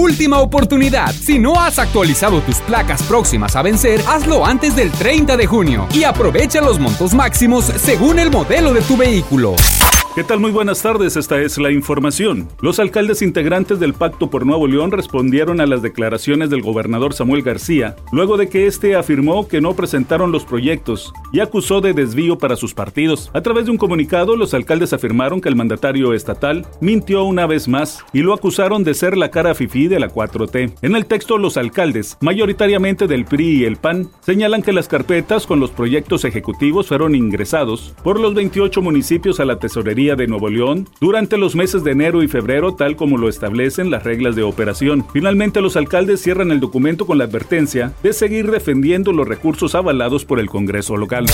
Última oportunidad. Si no has actualizado tus placas próximas a vencer, hazlo antes del 30 de junio y aprovecha los montos máximos según el modelo de tu vehículo. ¿Qué tal? Muy buenas tardes, esta es la información. Los alcaldes integrantes del Pacto por Nuevo León respondieron a las declaraciones del gobernador Samuel García, luego de que éste afirmó que no presentaron los proyectos y acusó de desvío para sus partidos. A través de un comunicado, los alcaldes afirmaron que el mandatario estatal mintió una vez más y lo acusaron de ser la cara fifí de la 4T. En el texto, los alcaldes, mayoritariamente del PRI y el PAN, señalan que las carpetas con los proyectos ejecutivos fueron ingresados por los 28 municipios a la tesorería de Nuevo León durante los meses de enero y febrero tal como lo establecen las reglas de operación. Finalmente los alcaldes cierran el documento con la advertencia de seguir defendiendo los recursos avalados por el Congreso local.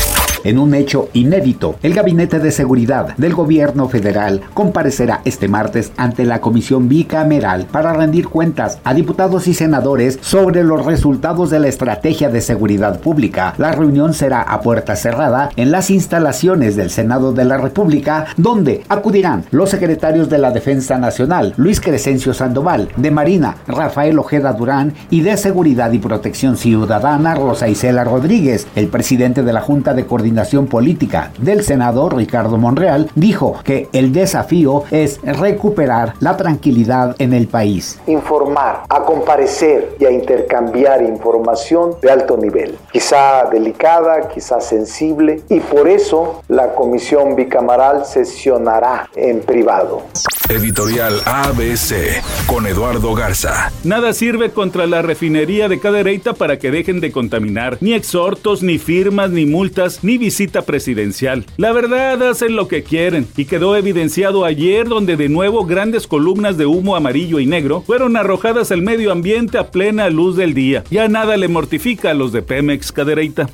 En un hecho inédito, el Gabinete de Seguridad del Gobierno Federal comparecerá este martes ante la Comisión Bicameral para rendir cuentas a diputados y senadores sobre los resultados de la estrategia de seguridad pública. La reunión será a puerta cerrada en las instalaciones del Senado de la República, donde acudirán los secretarios de la Defensa Nacional, Luis Crescencio Sandoval, de Marina, Rafael Ojeda Durán y de Seguridad y Protección Ciudadana, Rosa Isela Rodríguez. El presidente de la Junta de Coordinación Política del Senado, Ricardo Monreal, dijo que el desafío es recuperar la tranquilidad en el país. Informar, a comparecer y a intercambiar información de alto nivel, quizá delicada, quizá sensible, y por eso la Comisión Bicameral sesiona en privado. Editorial ABC con Eduardo Garza. Nada sirve contra la refinería de Cadereyta para que dejen de contaminar. Ni exhortos, ni firmas, ni multas, ni visita presidencial. La verdad hacen lo que quieren y quedó evidenciado ayer donde de nuevo grandes columnas de humo amarillo y negro fueron arrojadas al medio ambiente a plena luz del día. Ya nada le mortifica a los de Pemex Cadereyta.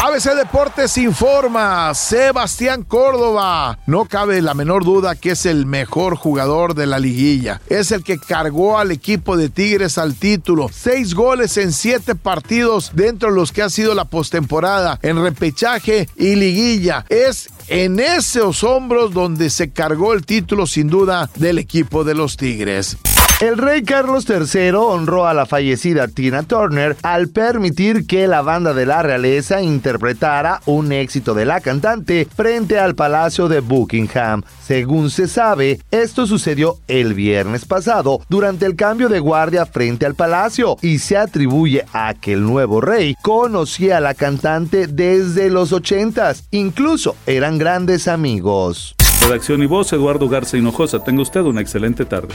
ABC Deportes informa, Sebastián Córdoba. No cabe la menor duda que es el mejor jugador de la liguilla. Es el que cargó al equipo de Tigres al título. Seis goles en siete partidos dentro de los que ha sido la postemporada en repechaje y liguilla. Es en esos hombros donde se cargó el título sin duda del equipo de los Tigres. El rey Carlos III honró a la fallecida Tina Turner al permitir que la banda de la realeza interpretara un éxito de la cantante frente al Palacio de Buckingham. Según se sabe, esto sucedió el viernes pasado durante el cambio de guardia frente al palacio y se atribuye a que el nuevo rey conocía a la cantante desde los 80 incluso eran grandes amigos. Redacción y voz, Eduardo Garza Hinojosa. Tenga usted una excelente tarde.